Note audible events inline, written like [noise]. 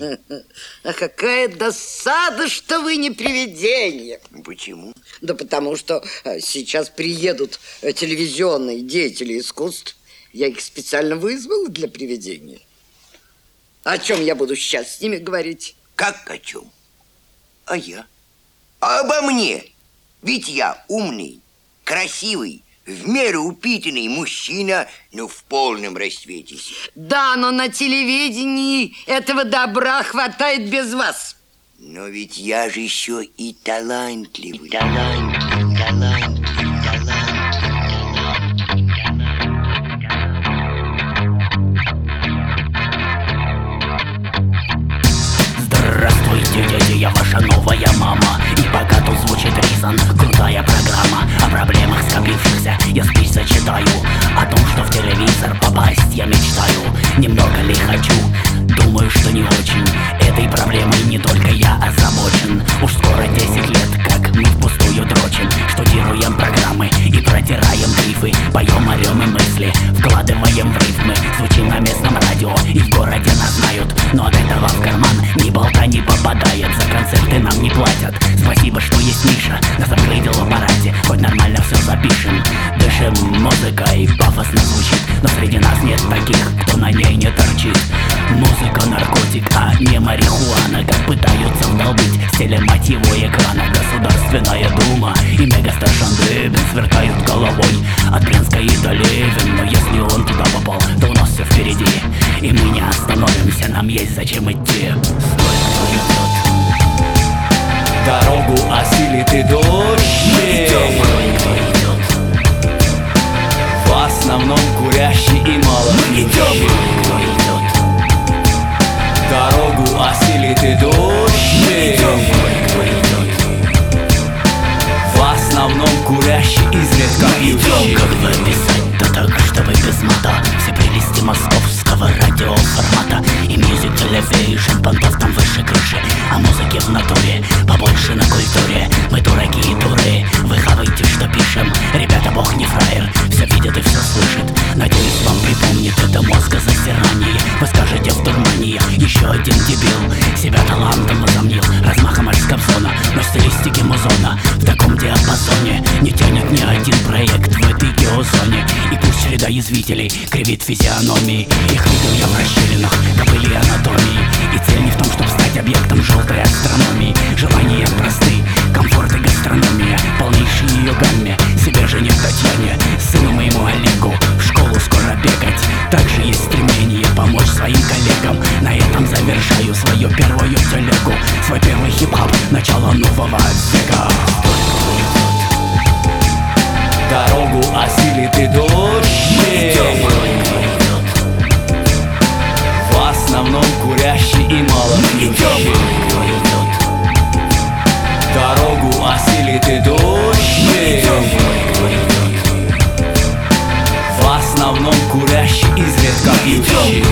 [laughs] А какая досада, что вы не привидение. Почему? Да потому что э, сейчас приедут э, телевизионные деятели искусств. Я их специально вызвал для привидения. О чем я буду сейчас с ними говорить? Как о чем? А я? А обо мне? Ведь я умный, красивый, в меру упитанный мужчина, но в полном расцвете. Да, но на телевидении этого добра хватает без вас. Но ведь я же еще и талантливый. И талантливый, талантливый, Здравствуйте, дядя, я ваша новая мама И пока тут звучит Ризан, крутая программа проблемах скопившихся я спич зачитаю О том, что в телевизор попасть я мечтаю. Немного ли хочу? Думаю, что не очень. Этой проблемой не только я озабочен музыкой, пафосно звучит Но среди нас нет таких, кто на ней не торчит. Музыка наркотик, а не марихуана. Как пытаются вдолбить с телемативу экрана. Государственная дума и мегастаршан Дыбин Сверкают головой от Брянска и до Левин Но если он туда попал, то у нас все впереди. И мы не остановимся, нам есть зачем идти. Стой, идет Дорогу осилит и дождь. В основном курящий и мало Идем, кто идет Дорогу осилит и дождь. Стой, кто идет В основном курящий изредка пьющий. Как еще один дебил. Себя талантом возомнил, размахом аж с Кобзона Но стилистики музона в таком диапазоне. Не тянет ни один проект в этой геозоне. И пусть среда язвителей кривит физиономии Их видел я в расщелинах кобыли анатомии И цель не в том, чтобы стать объектом желтой астрономии Хип-хоп, начало нового века. Дорогу осилит идущий. В основном курящий и мало пьющий Дорогу осилит идущий. В основном курящий изредка пьющий